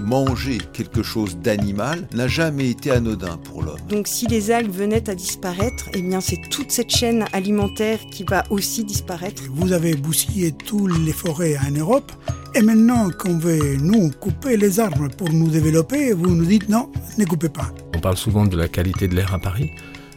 Manger quelque chose d'animal n'a jamais été anodin pour l'homme. Donc si les algues venaient à disparaître, eh bien c'est toute cette chaîne alimentaire qui va aussi disparaître. Vous avez bousillé toutes les forêts en Europe et maintenant qu'on veut nous couper les arbres pour nous développer, vous nous dites non, ne coupez pas. On parle souvent de la qualité de l'air à Paris.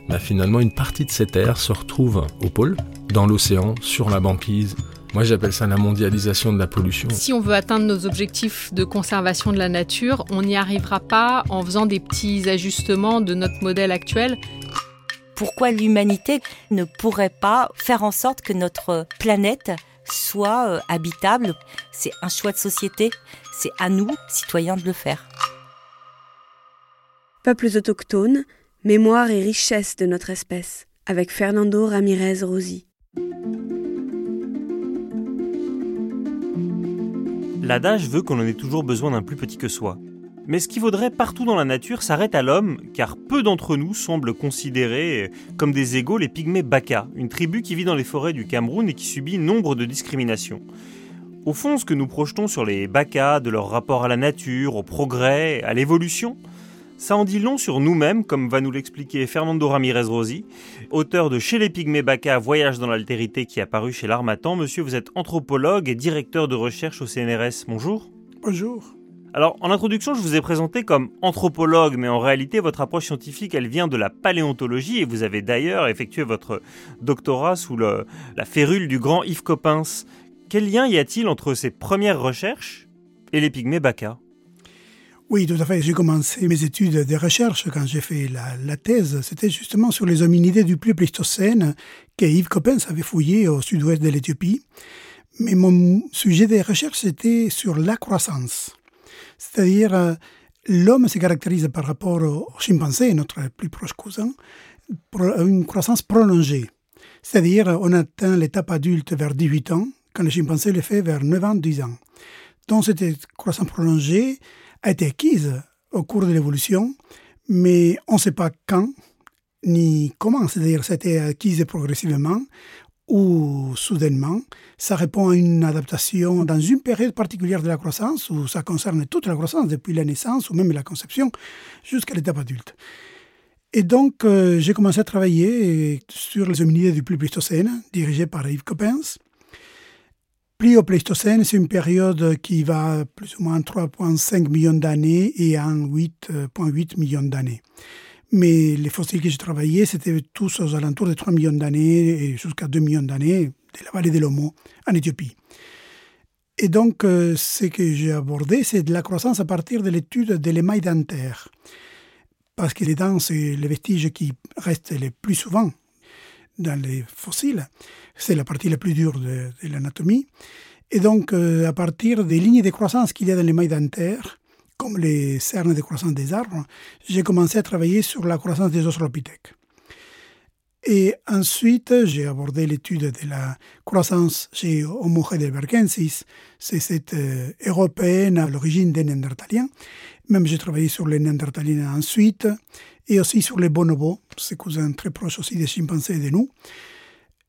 Bah, finalement, une partie de cet air se retrouve au pôle, dans l'océan, sur la banquise. Moi, j'appelle ça la mondialisation de la pollution. Si on veut atteindre nos objectifs de conservation de la nature, on n'y arrivera pas en faisant des petits ajustements de notre modèle actuel. Pourquoi l'humanité ne pourrait pas faire en sorte que notre planète soit euh, habitable? C'est un choix de société, c'est à nous, citoyens, de le faire. Peuples autochtones, mémoire et richesse de notre espèce, avec Fernando Ramirez Rossi. L'adage veut qu'on en ait toujours besoin d'un plus petit que soi. Mais ce qui vaudrait partout dans la nature s'arrête à l'homme, car peu d'entre nous semblent considérer comme des égaux les pygmées Baka, une tribu qui vit dans les forêts du Cameroun et qui subit nombre de discriminations. Au fond, ce que nous projetons sur les Baka, de leur rapport à la nature, au progrès, à l'évolution, ça en dit long sur nous-mêmes, comme va nous l'expliquer Fernando Ramirez Rossi, auteur de Chez les Pygmées Baka, Voyage dans l'altérité qui est apparu chez l'Armatan. Monsieur, vous êtes anthropologue et directeur de recherche au CNRS. Bonjour. Bonjour. Alors, en introduction, je vous ai présenté comme anthropologue, mais en réalité, votre approche scientifique, elle vient de la paléontologie, et vous avez d'ailleurs effectué votre doctorat sous le- la férule du grand Yves Coppens. Quel lien y a-t-il entre ces premières recherches et les pygmées Baka Oui, tout à fait. J'ai commencé mes études de recherche quand j'ai fait la, thèse. C'était justement sur les hominidés du Pléistocène que Yves Coppens avait fouillé au sud-ouest de l'Éthiopie. Mais mon sujet de recherche, c'était sur la croissance. C'est-à-dire, euh, l'homme se caractérise par rapport au chimpanzé, notre plus proche cousin, pour une croissance prolongée. C'est-à-dire, on atteint l'étape adulte vers 18 ans, quand le chimpanzé le fait vers 9 ans, 10 ans. Donc, cette croissance prolongée a été acquise au cours de l'évolution, mais on ne sait pas quand ni comment. C'est-à-dire, été acquise progressivement ou soudainement. Ça répond à une adaptation dans une période particulière de la croissance, où ça concerne toute la croissance, depuis la naissance ou même la conception, jusqu'à l'étape adulte. Et donc, euh, j'ai commencé à travailler sur les hominidés du Pléistocène, dirigé par Yves Coppens. Pléistocène, c'est une période qui va plus ou moins 3,5 millions d'années et en 8,8 millions d'années. Mais les fossiles que j'ai travaillés, c'était tous aux alentours de 3 millions d'années et jusqu'à 2 millions d'années de la vallée de l'Omo en Éthiopie. Et donc, euh, ce que j'ai abordé, c'est de la croissance à partir de l'étude de l'émail dentaire. Parce que les dents, c'est les vestiges qui restent les plus souvent dans les fossiles. C'est la partie la plus dure de, l'anatomie. Et donc, euh, à partir des lignes de croissance qu'il y a dans l'émail dentaire, comme les cernes de croissance des arbres, j'ai commencé à travailler sur la croissance des australopithèques. Et ensuite, j'ai abordé l'étude de la croissance chez Homo heidelbergensis. C'est cette euh, européenne à l'origine des Néandertaliens. Même j'ai travaillé sur les Néandertaliens ensuite, et aussi sur les bonobos, ces cousins très proches aussi des chimpanzés et de nous.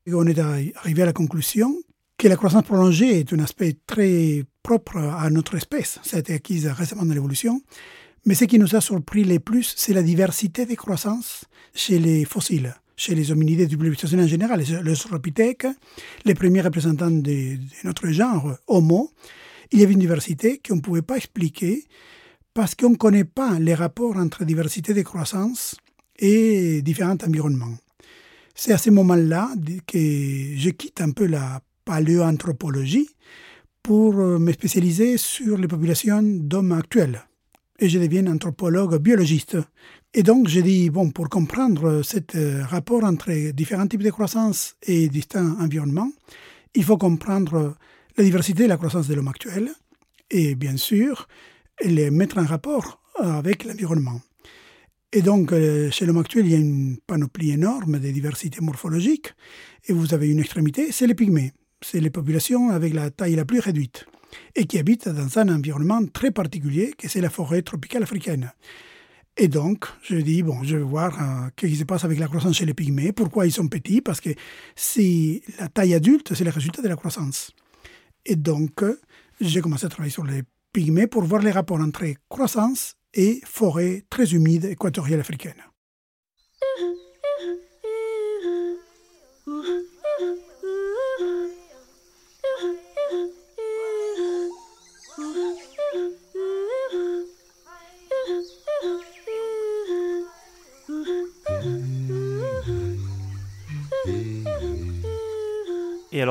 Et on est arrivé à la conclusion que la croissance prolongée est un aspect très propre à notre espèce. Ça a été acquis récemment dans l'évolution. Mais ce qui nous a surpris le plus, c'est la diversité des croissances chez les fossiles, chez les hominidés du Pléistocène en général, les Australopithèques, les premiers représentants de, de, notre genre, Homo. Il y avait une diversité qu'on ne pouvait pas expliquer parce qu'on ne connaît pas les rapports entre diversité de croissance et différents environnements. C'est à ce moment-là que je quitte un peu la paléoanthropologie pour me spécialiser sur les populations d'hommes actuels. Et je deviens anthropologue biologiste. Et donc, j'ai dit, bon, pour comprendre ce rapport entre différents types de croissance et distincts environnements, il faut comprendre la diversité de la croissance de l'homme actuel et, bien sûr, les mettre en rapport avec l'environnement. Et donc, euh, chez l'homme actuel, il y a une panoplie énorme de diversité morphologique. Et vous avez une extrémité, c'est les pygmées. C'est les populations avec la taille la plus réduite. Et qui habitent dans un environnement très particulier, que c'est la forêt tropicale africaine. Et donc, je dis, bon, je vais voir euh, ce qui se passe avec la croissance chez les pygmées, pourquoi ils sont petits, parce que si la taille adulte, c'est le résultat de la croissance. Et donc, j'ai commencé à travailler sur les pour voir les rapports entre croissance et forêt très humide équatoriale africaine.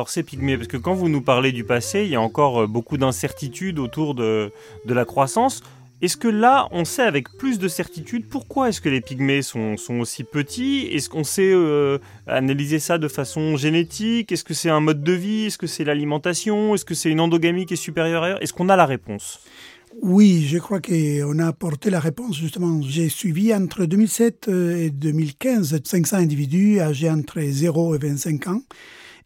Alors ces pygmées, parce que quand vous nous parlez du passé, il y a encore euh, beaucoup d'incertitudes autour de, la croissance. Est-ce que là, on sait avec plus de certitude pourquoi est-ce que les pygmées sont, aussi petits? Est-ce qu'on sait euh, analyser ça de façon génétique? Est-ce que c'est un mode de vie? Est-ce que c'est l'alimentation? Est-ce que c'est une endogamie qui est supérieure Est-ce qu'on a la réponse? Oui, je crois qu'on a apporté la réponse justement. J'ai suivi entre 2007 et 2015 500 individus âgés entre 0 et 25 ans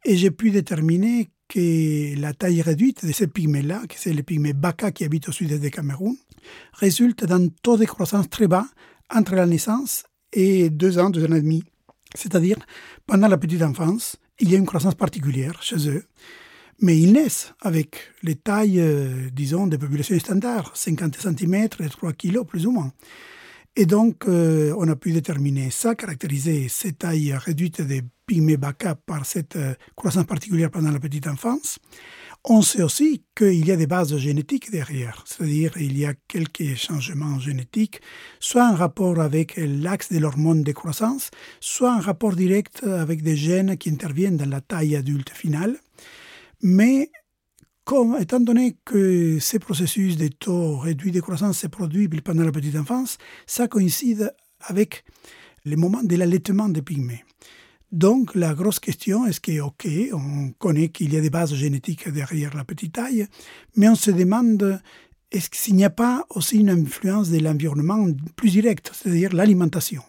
et j'ai pu déterminer que la taille réduite de ces pygmées-là, que c'est les pygmées Baka qui habitent au sud-est du Cameroun, résulte d'un taux de croissance très bas entre la naissance et deux ans, deux ans et demi. C'est-à-dire, pendant la petite enfance, il y a une croissance particulière chez eux. Mais ils naissent avec les tailles, euh, disons, des populations standards, 50 cm et 3 kg plus ou moins. Et donc, euh, on a pu déterminer ça, caractériser ces tailles réduites des pygmées baka par cette euh, croissance particulière pendant la petite enfance. On sait aussi qu'il y a des bases génétiques derrière, c'est-à-dire il y a quelques changements génétiques, soit un rapport avec l'axe de l'hormone de croissance, soit un rapport direct avec des gènes qui interviennent dans la taille adulte finale. Mais étant donné que ces processus de taux réduits de croissance se produisent pendant la petite enfance, ça coïncide avec le moment de l'allaitement des pygmées. Donc la grosse question est que, ok, on connaît qu'il y a des bases génétiques derrière la petite taille, mais on se demande est-ce qu'il n'y a pas aussi une influence de l'environnement plus directe, c'est-à-dire l'alimentation?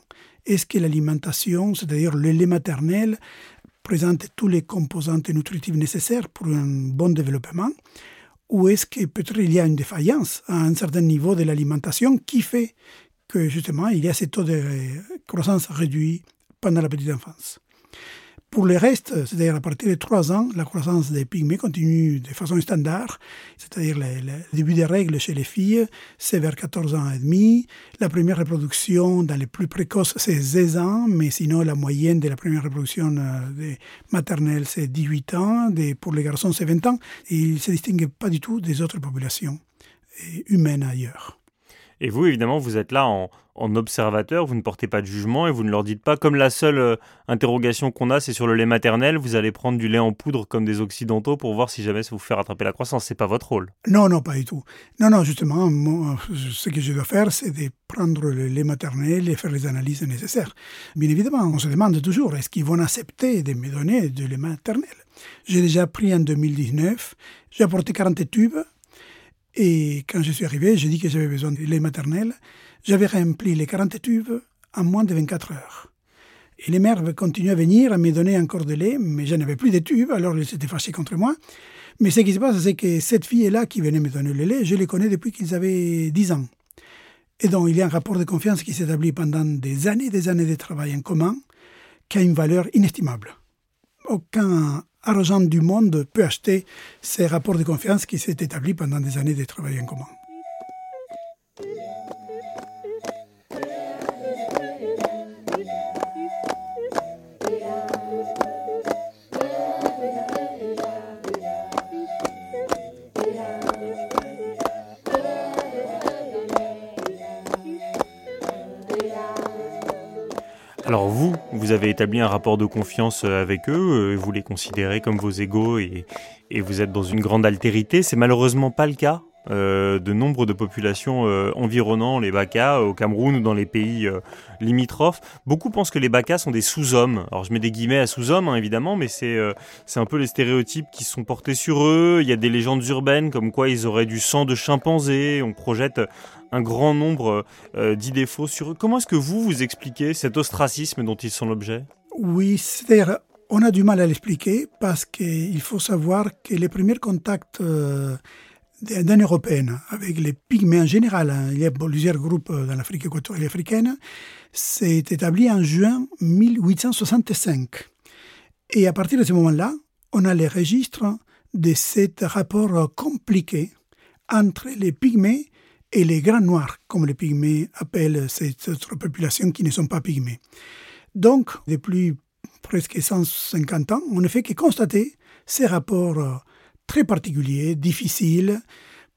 Est-ce que l'alimentation, c'est-à-dire le lait maternel, présente tous les composantes nutritives nécessaires pour un bon développement Ou est-ce que peut-être il y a une défaillance à un certain niveau de l'alimentation qui fait que justement il y a ces taux de croissance réduits pendant la petite enfance? Pour le reste, c'est-à-dire à partir de 3 ans, la croissance des pygmées continue de façon standard, c'est-à-dire le, début des règles chez les filles, c'est vers 14 ans et demi. La première reproduction dans les plus précoces, c'est 16 ans, mais sinon la moyenne de la première reproduction euh, maternelle, c'est 18 ans, pour les garçons, c'est 20 ans. Ils ne se distinguent pas du tout des autres populations humaines ailleurs. Et vous, évidemment, vous êtes là en, observateur, vous ne portez pas de jugement et vous ne leur dites pas, comme la seule euh, interrogation qu'on a, c'est sur le lait maternel, vous allez prendre du lait en poudre comme des occidentaux pour voir si jamais ça vous fait rattraper la croissance. C'est pas votre rôle. Non, non, pas du tout. Non, non, justement, ce que je dois faire, c'est de prendre le lait maternel et faire les analyses nécessaires. Bien évidemment, on se demande toujours, est-ce qu'ils vont accepter de me donner du lait maternel? J'ai déjà pris en 2019, j'ai apporté 40 tubes et quand je suis arrivé, j'ai dit que j'avais besoin de lait maternel. J'avais rempli les 40 tubes en moins de 24 heures. Et les mères continuaient à venir, à me donner encore de lait, mais je n'avais plus de tubes, alors ils s'étaient fâchés contre moi. Mais ce qui se passe, c'est que cette fille-là qui venait me donner le lait, je les connais depuis qu'ils avaient 10 ans. Et donc, il y a un rapport de confiance qui s'établit pendant des années et des années de travail en commun, qui a une valeur inestimable. Aucun argent du monde peut acheter ces rapports de confiance qui s'est établi pendant des années de travail en commun. Vous, avez établi un rapport de confiance euh, avec eux, euh, vous les considérez comme vos égaux et, vous êtes dans une grande altérité. C'est malheureusement pas le cas de nombre de populations environnant les Bakas au Cameroun ou dans les pays limitrophes. Beaucoup pensent que les Bakas sont des sous-hommes. Alors je mets des guillemets à sous-hommes hein, évidemment, mais c'est un peu les stéréotypes qui sont portés sur eux. Il y a des légendes urbaines comme quoi ils auraient du sang de chimpanzé. On projette un grand nombre euh, d'idées fausses sur eux. Comment est-ce que vous, vous expliquez cet ostracisme dont ils sont l'objet? Oui, c'est-à-dire, on a du mal à l'expliquer parce qu'il faut savoir que les premiers contacts euh, d'un européenne, avec les pygmées en général. Hein. Il y a plusieurs groupes dans l'Afrique équatoriale africaine. C'est établi en juin 1865. Et à partir de ce moment-là, on a les registres de ce rapport compliqué entre les pygmées et les grands noirs, comme les pygmées appellent cette autre population qui ne sont pas pygmées. Donc, depuis presque 150 ans, on ne fait que constater ces rapports très particuliers, difficiles.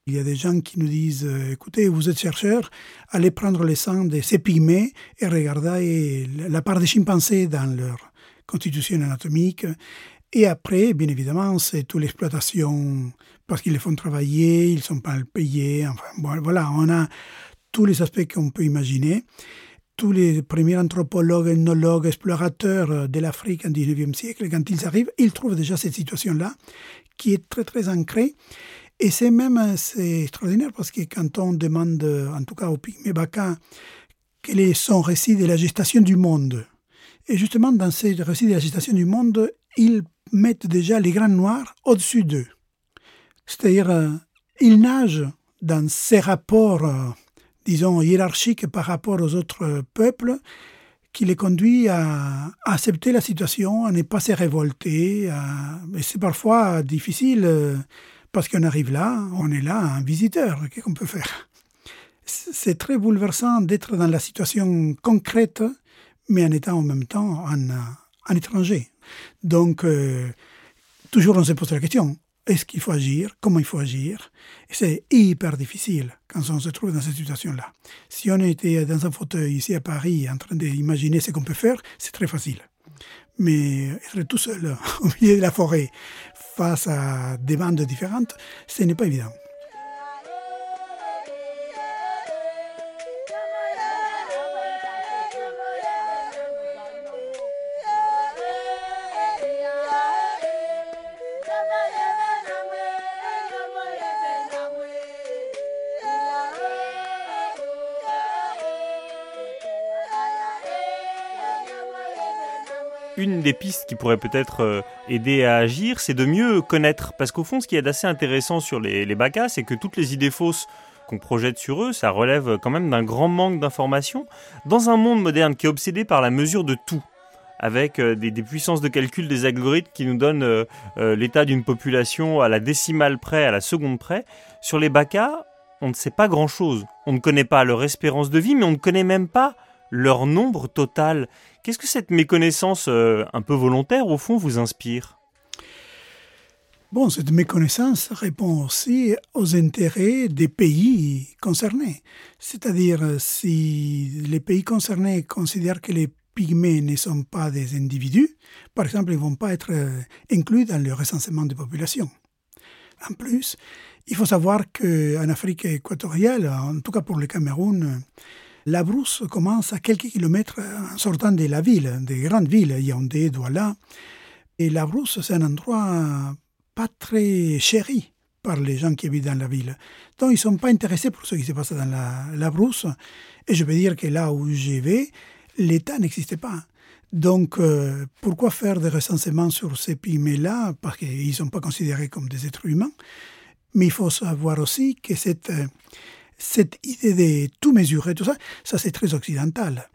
Il y a des gens qui nous disent écoutez, vous êtes chercheur, allez prendre le sang de ces pygmées et regardez la part des chimpanzés dans leur constitution anatomique. Et après, bien évidemment, c'est toute l'exploitation parce qu'ils les font travailler, ils ne sont pas payés. Enfin, voilà, on a tous les aspects qu'on peut imaginer. Tous les premiers anthropologues, ethnologues, explorateurs de l'Afrique au XIXe siècle, quand ils arrivent, ils trouvent déjà cette situation-là qui est très très ancrée. Et c'est même c'est extraordinaire parce que quand on demande, en tout cas au Pygmée Baka, quel est son récit de la gestation du monde, et justement dans ce récit de la gestation du monde, ils mettent déjà les grains noirs au-dessus d'eux. C'est-à-dire, euh, ils nagent dans ces rapports, euh, disons, hiérarchiques par rapport aux autres peuples, qui les conduit à accepter la situation, à ne pas se révolter. Et c'est parfois difficile euh, parce qu'on arrive là, on est là, un visiteur, qu'est-ce qu'on peut faire? C'est très bouleversant d'être dans la situation concrète, mais en étant en même temps un, étranger. Donc, toujours on se pose la question, est-ce qu'il faut agir, comment il faut agir? C'est hyper difficile quand on se trouve dans cette situation-là. Si on était dans un fauteuil ici à Paris en train d'imaginer ce qu'on peut faire, c'est très facile. Mais être tout seul au milieu de la forêt face à des bandes différentes, ce n'est pas évident. Une des pistes qui pourrait peut-être euh, aider à agir, c'est de mieux connaître. Parce qu'au fond, ce qui est d'assez intéressant sur les, les BACA, c'est que toutes les idées fausses qu'on projette sur eux, ça relève quand même d'un grand manque d'informations. Dans un monde moderne qui est obsédé par la mesure de tout, avec euh, des, puissances de calcul, des algorithmes qui nous donnent euh, l'état d'une population à la décimale près, à la seconde près, sur les BACA, on ne sait pas grand-chose. On ne connaît pas leur espérance de vie, mais on ne connaît même pas leur nombre total. Qu'est-ce que cette méconnaissance euh, un peu volontaire, au fond, vous inspire? Bon, cette méconnaissance répond aussi aux intérêts des pays concernés. C'est-à-dire, si les pays concernés considèrent que les pygmées ne sont pas des individus, par exemple, ils ne vont pas être euh, inclus dans le recensement des populations. En plus, il faut savoir qu'en Afrique équatoriale, en tout cas pour le Cameroun, la brousse commence à quelques kilomètres en sortant de la ville, des grandes villes, Yaoundé, Douala. Et la brousse, c'est un endroit pas très chéri par les gens qui habitent dans la ville. Donc, ils ne sont pas intéressés pour ce qui se passe dans la, brousse. Et je peux dire que là où je vais, l'État n'existait pas. Donc, euh, pourquoi faire des recensements sur ces pygmées-là? Parce qu'ils ne sont pas considérés comme des êtres humains. Mais il faut savoir aussi que cette cette idée de tout mesurer, tout ça, ça c'est très occidental.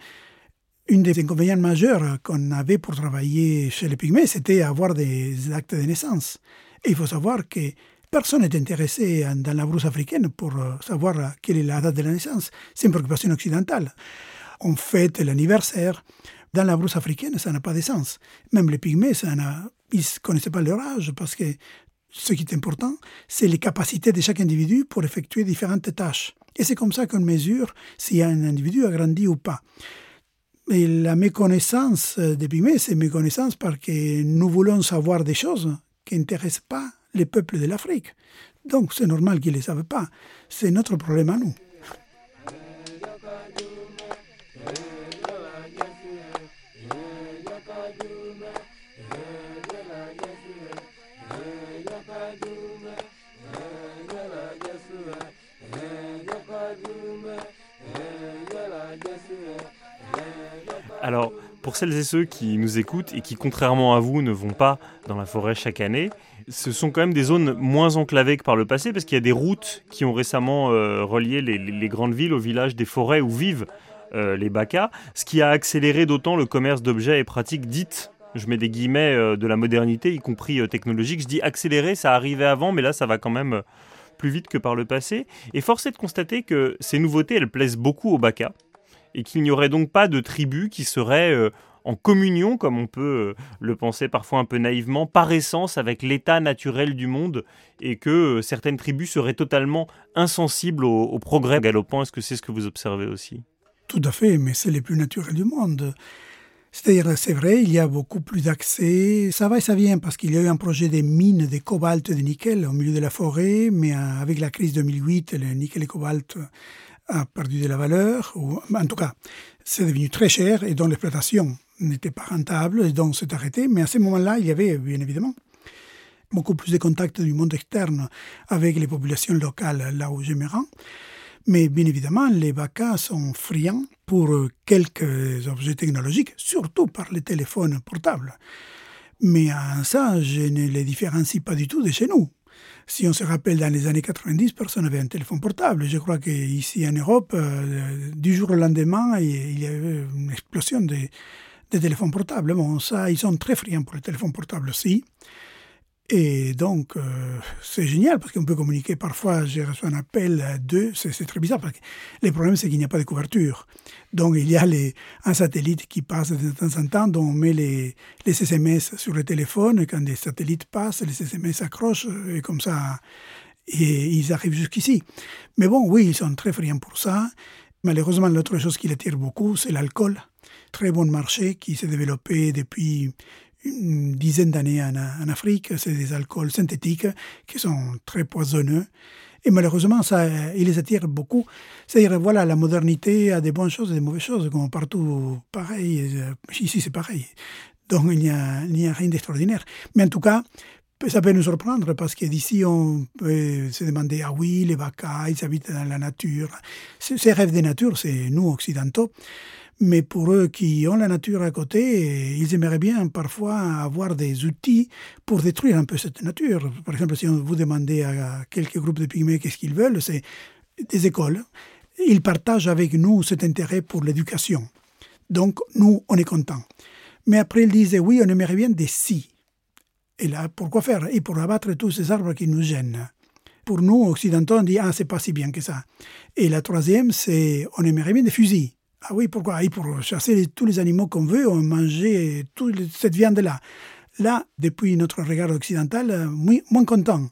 Une des inconvénients majeurs qu'on avait pour travailler chez les Pygmées, c'était avoir des actes de naissance. Et il faut savoir que personne n'est intéressé dans la brousse africaine pour savoir quelle est la date de la naissance. C'est une préoccupation occidentale. On fête l'anniversaire. Dans la brousse africaine, ça n'a pas de sens. Même les Pygmées, ça ils ne connaissaient pas leur âge parce que ce qui est important, c'est les capacités de chaque individu pour effectuer différentes tâches. Et c'est comme ça qu'on mesure si un individu a grandi ou pas. Et la méconnaissance des pygmées, c'est méconnaissance parce que nous voulons savoir des choses qui n'intéressent pas les peuples de l'Afrique. Donc c'est normal qu'ils ne les savent pas. C'est notre problème à nous. Alors, Pour celles et ceux qui nous écoutent et qui, contrairement à vous, ne vont pas dans la forêt chaque année, ce sont quand même des zones moins enclavées que par le passé, parce qu'il y a des routes qui ont récemment euh, relié les, grandes villes aux villages des forêts où vivent euh, les bacas, ce qui a accéléré d'autant le commerce d'objets et pratiques dites je mets des guillemets euh, de la modernité, y compris technologique. Je dis accéléré, ça arrivait avant, mais là, ça va quand même plus vite que par le passé. Et force est de constater que ces nouveautés, elles plaisent beaucoup aux bacas et qu'il n'y aurait donc pas de tribu qui serait euh, en communion, comme on peut euh, le penser parfois un peu naïvement, par essence avec l'état naturel du monde, et que euh, certaines tribus seraient totalement insensibles au, progrès galopant. Est-ce que c'est ce que vous observez aussi? Tout à fait, mais c'est les plus naturels du monde. C'est-à-dire, c'est vrai, il y a beaucoup plus d'accès. Ça va et ça vient parce qu'il y a eu un projet de mines de cobalt et de nickel au milieu de la forêt, mais avec la crise 2008, le nickel et cobalt a perdu de la valeur, ou en tout cas, c'est devenu très cher et dont l'exploitation n'était pas rentable et donc s'est arrêté. Mais à ce moment-là, il y avait bien évidemment beaucoup plus de contacts du monde externe avec les populations locales là où je me rends. Mais bien évidemment, les vacas sont friands pour quelques objets technologiques, surtout par les téléphones portables. Mais en ça, je ne les différencie pas du tout de chez nous. Si on se rappelle, dans les années 90, personne n'avait un téléphone portable. Je crois qu'ici en Europe, euh, du jour au lendemain, il y a eu une explosion des, téléphones portables. Bon, ça, ils sont très friands pour les téléphones portables aussi. Et donc, euh, c'est génial parce qu'on peut communiquer. Parfois, j'ai reçu un appel à deux. C'est très bizarre parce que le problème, c'est qu'il n'y a pas de couverture. Donc, il y a les, un satellite qui passe de temps en temps, dont on met les, les SMS sur le téléphone. Et quand des satellites passent, les SMS s'accrochent et comme ça, et ils arrivent jusqu'ici. Mais bon, oui, ils sont très friands pour ça. Malheureusement, l'autre chose qui les tire beaucoup, c'est l'alcool. Très bon marché qui s'est développé depuis une dizaine d'années en, Afrique. C'est des alcools synthétiques qui sont très poisonneux. Et malheureusement, ça, il les attire beaucoup. C'est-à-dire, voilà, la modernité a des bonnes choses et des mauvaises choses, comme partout, pareil. Euh, ici, c'est pareil. Donc, il n'y a, a, rien d'extraordinaire. Mais en tout cas, ça peut nous surprendre parce que d'ici, on peut se demander, ah oui, les vacas, ils habitent dans la nature. Ces rêves de nature, c'est nous, occidentaux. Mais pour eux qui ont la nature à côté, ils aimeraient bien parfois avoir des outils pour détruire un peu cette nature. Par exemple, si on vous demandez à quelques groupes de pygmées qu'est-ce qu'ils veulent, c'est des écoles. Ils partagent avec nous cet intérêt pour l'éducation. Donc, nous, on est contents. Mais après, ils disent, oui, on aimerait bien des si. Et là, pourquoi faire? Et pour abattre tous ces arbres qui nous gênent. Pour nous, occidentaux, on dit, ah, c'est pas si bien que ça. Et la troisième, c'est, on aimerait bien des fusils. Ah oui, pourquoi? Pour chasser tous les animaux qu'on veut, on mangeait toute cette viande-là. Là, depuis notre regard occidental, moins, content.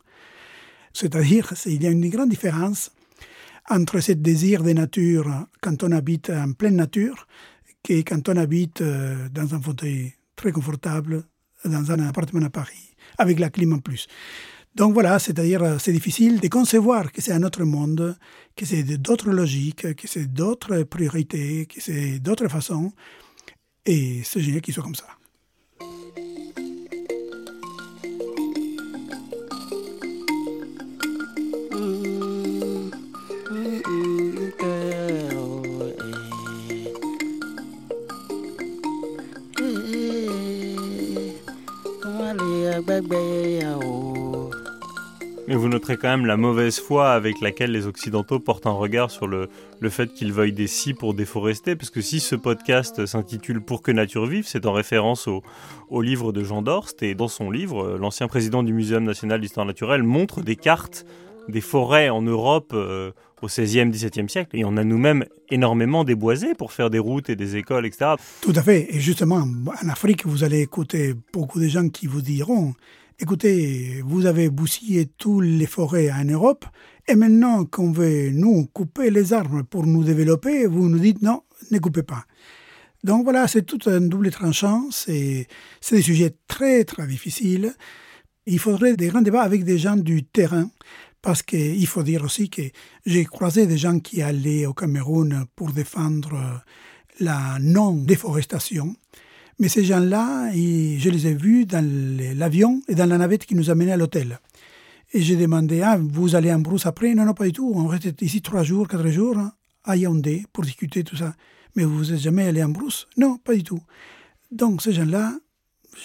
C'est-à-dire, il y a une grande différence entre ce désir de nature quand on habite en pleine nature que quand on habite euh, dans un fauteuil très confortable, dans un appartement à Paris, avec la clim en plus. Donc voilà, c'est-à-dire euh, c'est difficile de concevoir que c'est un autre monde, que c'est d'autres logiques, que c'est d'autres priorités, que c'est d'autres façons. Et c'est génial qu'il soit comme ça. Mais vous noterez quand même la mauvaise foi avec laquelle les Occidentaux portent un regard sur le, le fait qu'ils veuillent des scies pour déforester, parce que si ce podcast s'intitule Pour que nature vive, c'est en référence au, au, livre de Jean Dorst, et dans son livre, l'ancien président du Muséum national d'histoire naturelle montre des cartes des forêts en Europe euh, au XVIe, XVIIe siècle, et on a nous-mêmes énormément déboisé pour faire des routes et des écoles, etc. Tout à fait, et justement, en Afrique, vous allez écouter beaucoup de gens qui vous diront écoutez, vous avez bousillé toutes les forêts en Europe, et maintenant qu'on veut nous couper les arbres pour nous développer, vous nous dites non, ne coupez pas. Donc voilà, c'est tout un double tranchant, c'est des sujets très très difficiles. Il faudrait des grands débats avec des gens du terrain, parce qu'il faut dire aussi que j'ai croisé des gens qui allaient au Cameroun pour défendre la non-déforestation. Mais ces gens-là, je les ai vus dans l'avion et dans la navette qui nous amenait à l'hôtel. Et j'ai demandé, ah, vous allez en brousse après? Non, non, pas du tout. On reste ici trois jours, quatre jours, à Yaoundé, pour discuter tout ça. Mais vous n'êtes jamais allé en brousse? Non, pas du tout. Donc ces gens-là,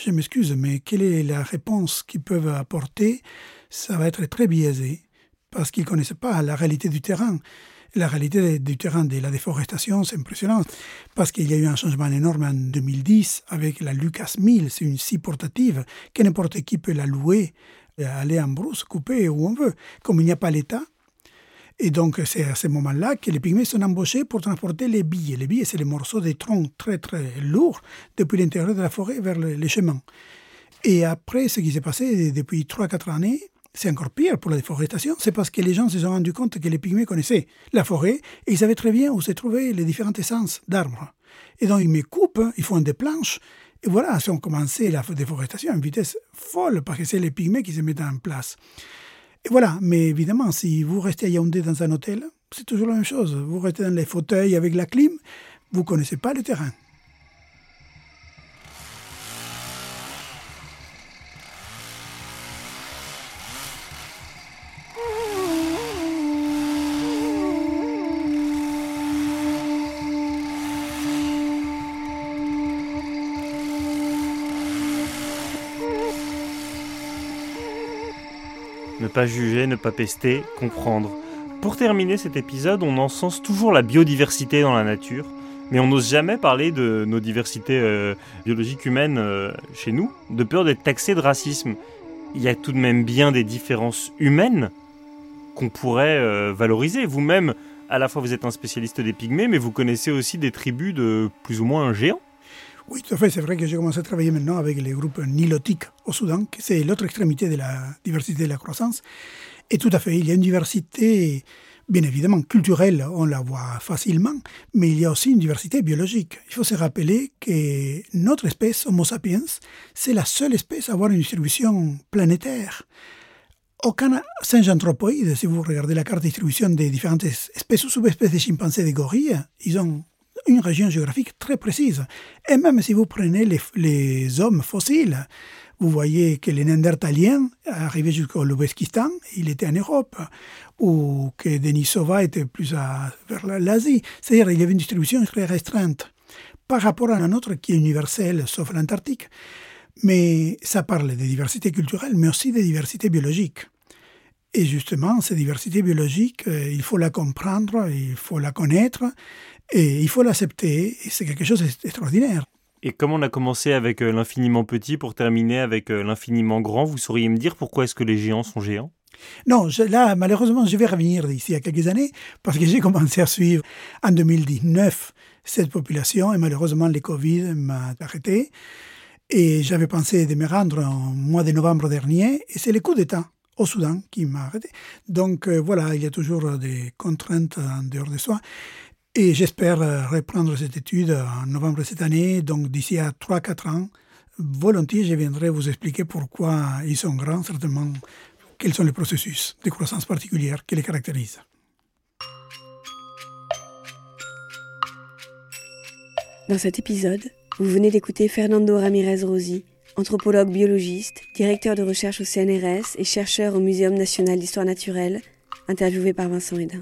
je m'excuse, mais quelle est la réponse qu'ils peuvent apporter? Ça va être très biaisé, parce qu'ils ne connaissent pas la réalité du terrain. La réalité du terrain de la déforestation, c'est impressionnant, parce qu'il y a eu un changement énorme en 2010 avec la Lucas 1000, c'est une scie portative que n'importe qui peut la louer, aller en brousse, couper où on veut. Comme il n'y a pas l'État, et donc, c'est à ce moment-là que les pygmées sont embauchés pour transporter les billes. Les billes, c'est les morceaux de troncs très, très lourds depuis l'intérieur de la forêt vers les chemins. Et après, ce qui s'est passé depuis 3-4 années, c'est encore pire pour la déforestation, c'est parce que les gens se sont rendus compte que les pygmées connaissaient la forêt et ils savaient très bien où se trouvaient les différentes essences d'arbres. Et donc, ils me coupent, ils font des planches, et voilà, ils ont commencé la déforestation à une vitesse folle parce que c'est les pygmées qui se mettent en place. Et voilà, mais évidemment, si vous restez à Yaoundé dans un hôtel, c'est toujours la même chose. Vous restez dans les fauteuils avec la clim, vous ne connaissez pas le terrain. Ne pas juger, ne pas pester, comprendre. Pour terminer cet épisode, on encense toujours la biodiversité dans la nature, mais on n'ose jamais parler de nos diversités euh, biologiques humaines euh, chez nous, de peur d'être taxé de racisme. Il y a tout de même bien des différences humaines qu'on pourrait euh, valoriser. Vous-même, à la fois vous êtes un spécialiste des pygmées, mais vous connaissez aussi des tribus de plus ou moins géants. Oui, tout à fait. C'est vrai que j'ai commencé à travailler maintenant avec les groupes nilotiques au Soudan, qui c'est l'autre extrémité de la diversité de la croissance. Et tout à fait, il y a une diversité, bien évidemment, culturelle, on la voit facilement, mais il y a aussi une diversité biologique. Il faut se rappeler que notre espèce, Homo sapiens, c'est la seule espèce à avoir une distribution planétaire. Aucun singe anthropoïde, si vous regardez la carte de distribution des différentes espèces ou sous-espèces de chimpanzés et de gorilles, ils ont une région géographique très précise. Et même si vous prenez les, hommes fossiles, vous voyez que les Néandertaliens, arrivés jusqu'au Loubeskistan, il était en Europe, ou que Denisova était plus vers l'Asie. C'est-à-dire qu'il y avait une distribution très restreinte par rapport à la nôtre qui est universelle, sauf l'Antarctique. Mais ça parle de diversité culturelle, mais aussi de diversité biologique. Et justement, cette diversité biologique, euh, il faut la comprendre, il faut la connaître, et il faut l'accepter, et c'est quelque chose d'extraordinaire. Et comme on a commencé avec euh, l'infiniment petit pour terminer avec euh, l'infiniment grand, vous sauriez me dire pourquoi est-ce que les géants sont géants? Non, là, malheureusement, je vais revenir d'ici à quelques années parce que j'ai commencé à suivre en 2019 cette population et malheureusement, le Covid m'a arrêté. Et j'avais pensé de me rendre en mois de novembre dernier et c'est le coup d'État au Soudan qui m'a arrêté. Donc euh, voilà, il y a toujours des contraintes en dehors de soi. Et j'espère euh, reprendre cette étude en novembre cette année, donc d'ici à 3-4 ans. Volontiers, je viendrai vous expliquer pourquoi ils sont grands, certainement, quels sont les processus de croissance particulière qui les caractérisent. Dans cet épisode, vous venez d'écouter Fernando Ramirez Rosi, anthropologue biologiste, directeur de recherche au CNRS et chercheur au Muséum national d'histoire naturelle, interviewé par Vincent Hédin.